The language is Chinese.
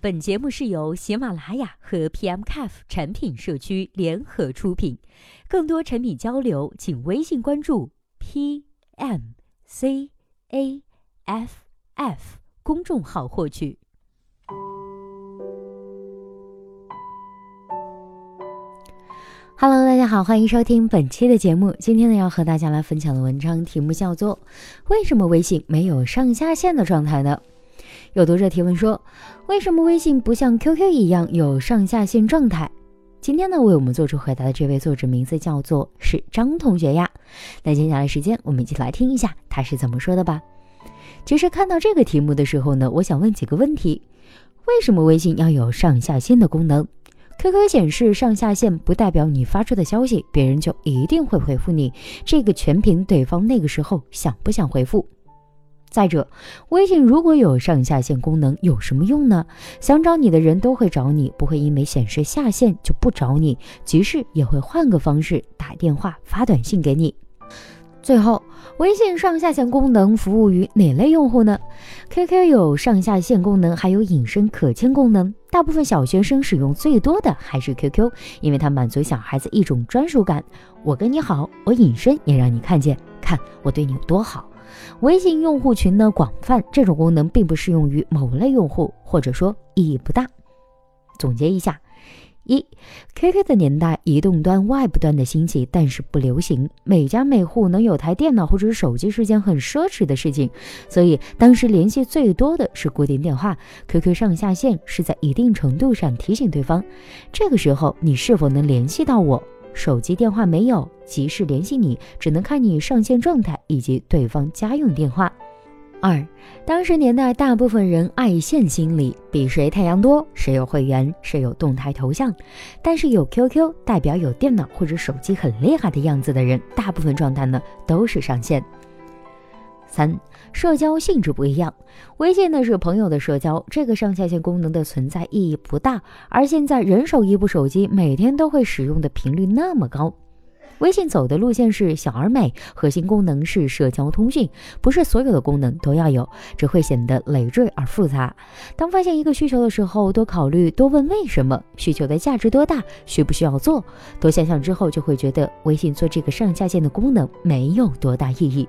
本节目是由喜马拉雅和 PMCAF 产品社区联合出品，更多产品交流，请微信关注 PMCAF F 公众号获取。Hello，大家好，欢迎收听本期的节目。今天呢，要和大家来分享的文章题目叫做“为什么微信没有上下线的状态呢？”有读者提问说：“为什么微信不像 QQ 一样有上下线状态？”今天呢，为我们做出回答的这位作者名字叫做是张同学呀。那接下来时间，我们一起来听一下他是怎么说的吧。其实看到这个题目的时候呢，我想问几个问题：为什么微信要有上下线的功能？QQ 显示上下线不代表你发出的消息别人就一定会回复你，这个全凭对方那个时候想不想回复。再者，微信如果有上下线功能有什么用呢？想找你的人都会找你，不会因为显示下线就不找你，即使也会换个方式打电话、发短信给你。最后，微信上下线功能服务于哪类用户呢？QQ 有上下线功能，还有隐身可见功能。大部分小学生使用最多的还是 QQ，因为它满足小孩子一种专属感。我跟你好，我隐身也让你看见，看我对你有多好。微信用户群呢广泛，这种功能并不适用于某类用户，或者说意义不大。总结一下。一，QQ 的年代，移动端、Web 端的兴起，但是不流行。每家每户能有台电脑或者手机是件很奢侈的事情，所以当时联系最多的是固定电话。QQ 上下线是在一定程度上提醒对方，这个时候你是否能联系到我。手机电话没有及时联系你，只能看你上线状态以及对方家用电话。二，当时年代，大部分人爱现心理，比谁太阳多，谁有会员，谁有动态头像。但是有 QQ，代表有电脑或者手机很厉害的样子的人，大部分状态呢都是上线。三，社交性质不一样，微信呢是朋友的社交，这个上下线功能的存在意义不大。而现在人手一部手机，每天都会使用的频率那么高。微信走的路线是小而美，核心功能是社交通讯，不是所有的功能都要有，只会显得累赘而复杂。当发现一个需求的时候，多考虑，多问为什么，需求的价值多大，需不需要做，多想想之后，就会觉得微信做这个上下线的功能没有多大意义。